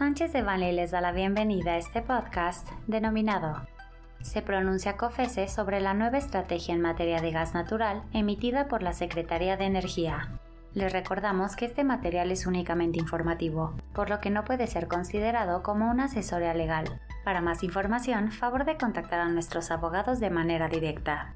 Sánchez de Bani les da la bienvenida a este podcast denominado Se pronuncia COFESE sobre la nueva estrategia en materia de gas natural emitida por la Secretaría de Energía. Les recordamos que este material es únicamente informativo, por lo que no puede ser considerado como una asesoría legal. Para más información, favor de contactar a nuestros abogados de manera directa.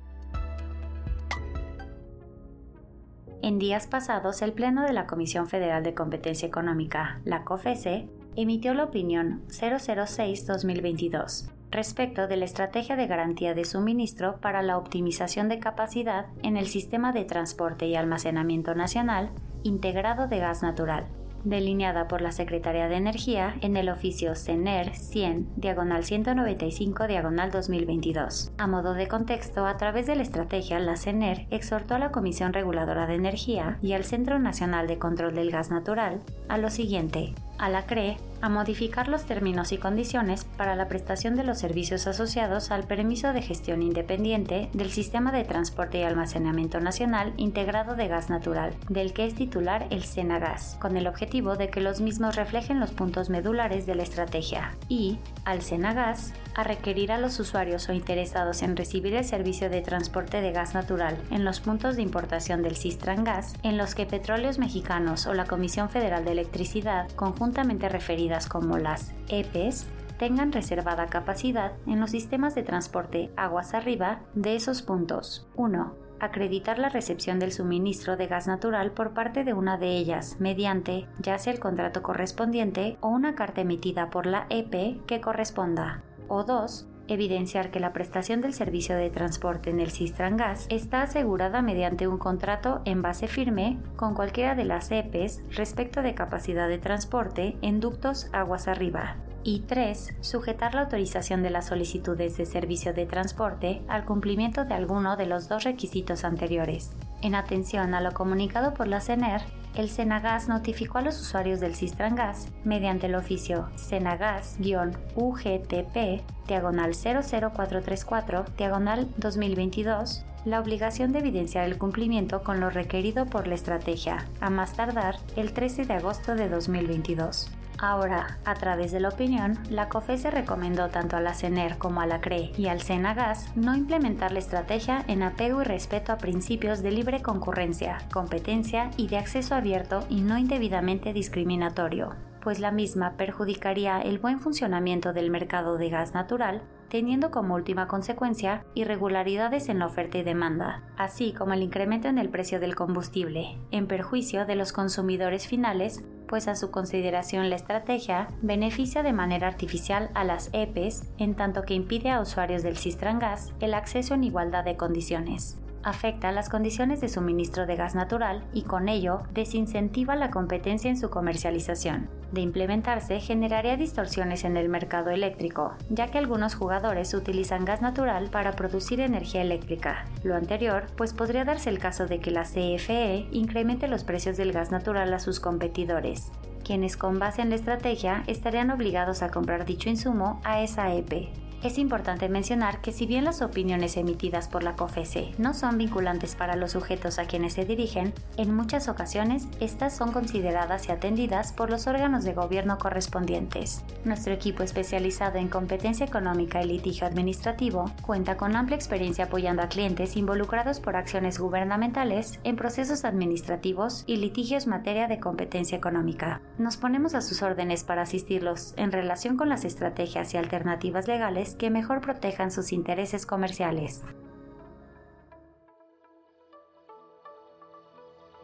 En días pasados, el Pleno de la Comisión Federal de Competencia Económica, la COFESE, emitió la opinión 006-2022 respecto de la estrategia de garantía de suministro para la optimización de capacidad en el sistema de transporte y almacenamiento nacional integrado de gas natural, delineada por la Secretaría de Energía en el oficio CENER 100, diagonal 195, diagonal 2022. A modo de contexto, a través de la estrategia, la CENER exhortó a la Comisión Reguladora de Energía y al Centro Nacional de Control del Gas Natural a lo siguiente, a la CRE a modificar los términos y condiciones para la prestación de los servicios asociados al permiso de gestión independiente del Sistema de Transporte y Almacenamiento Nacional Integrado de Gas Natural, del que es titular el Senagas, con el objetivo de que los mismos reflejen los puntos medulares de la estrategia, y, al Senagas, a requerir a los usuarios o interesados en recibir el servicio de transporte de gas natural en los puntos de importación del Sistran Gas, en los que Petróleos Mexicanos o la Comisión Federal de Electricidad, conjuntamente referidas como las EPES tengan reservada capacidad en los sistemas de transporte aguas arriba de esos puntos. 1. Acreditar la recepción del suministro de gas natural por parte de una de ellas mediante ya sea el contrato correspondiente o una carta emitida por la EP que corresponda. O 2 evidenciar que la prestación del servicio de transporte en el Sistran Gas está asegurada mediante un contrato en base firme con cualquiera de las EPEs respecto de capacidad de transporte en ductos aguas arriba. Y 3. Sujetar la autorización de las solicitudes de servicio de transporte al cumplimiento de alguno de los dos requisitos anteriores. En atención a lo comunicado por la CENER, el Senagas notificó a los usuarios del Gas mediante el oficio Senagas-UGTP diagonal 00434 diagonal 2022 la obligación de evidenciar el cumplimiento con lo requerido por la estrategia, a más tardar el 13 de agosto de 2022. Ahora, a través de la opinión, la COFESE recomendó tanto a la CENER como a la CRE y al SENAGAS no implementar la estrategia en apego y respeto a principios de libre concurrencia, competencia y de acceso abierto y no indebidamente discriminatorio, pues la misma perjudicaría el buen funcionamiento del mercado de gas natural, teniendo como última consecuencia irregularidades en la oferta y demanda, así como el incremento en el precio del combustible, en perjuicio de los consumidores finales pues a su consideración la estrategia beneficia de manera artificial a las EPEs en tanto que impide a usuarios del Sistran Gas el acceso en igualdad de condiciones afecta las condiciones de suministro de gas natural y con ello desincentiva la competencia en su comercialización. De implementarse, generaría distorsiones en el mercado eléctrico, ya que algunos jugadores utilizan gas natural para producir energía eléctrica. Lo anterior, pues podría darse el caso de que la CFE incremente los precios del gas natural a sus competidores, quienes con base en la estrategia estarían obligados a comprar dicho insumo a esa EP. Es importante mencionar que si bien las opiniones emitidas por la COFESE no son vinculantes para los sujetos a quienes se dirigen, en muchas ocasiones estas son consideradas y atendidas por los órganos de gobierno correspondientes. Nuestro equipo especializado en competencia económica y litigio administrativo cuenta con amplia experiencia apoyando a clientes involucrados por acciones gubernamentales en procesos administrativos y litigios materia de competencia económica. Nos ponemos a sus órdenes para asistirlos en relación con las estrategias y alternativas legales que mejor protejan sus intereses comerciales.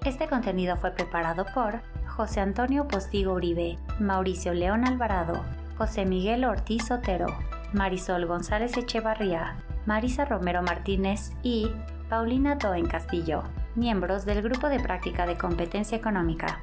Este contenido fue preparado por José Antonio Postigo Uribe, Mauricio León Alvarado, José Miguel Ortiz Otero, Marisol González Echevarría, Marisa Romero Martínez y Paulina Doen Castillo, miembros del Grupo de Práctica de Competencia Económica.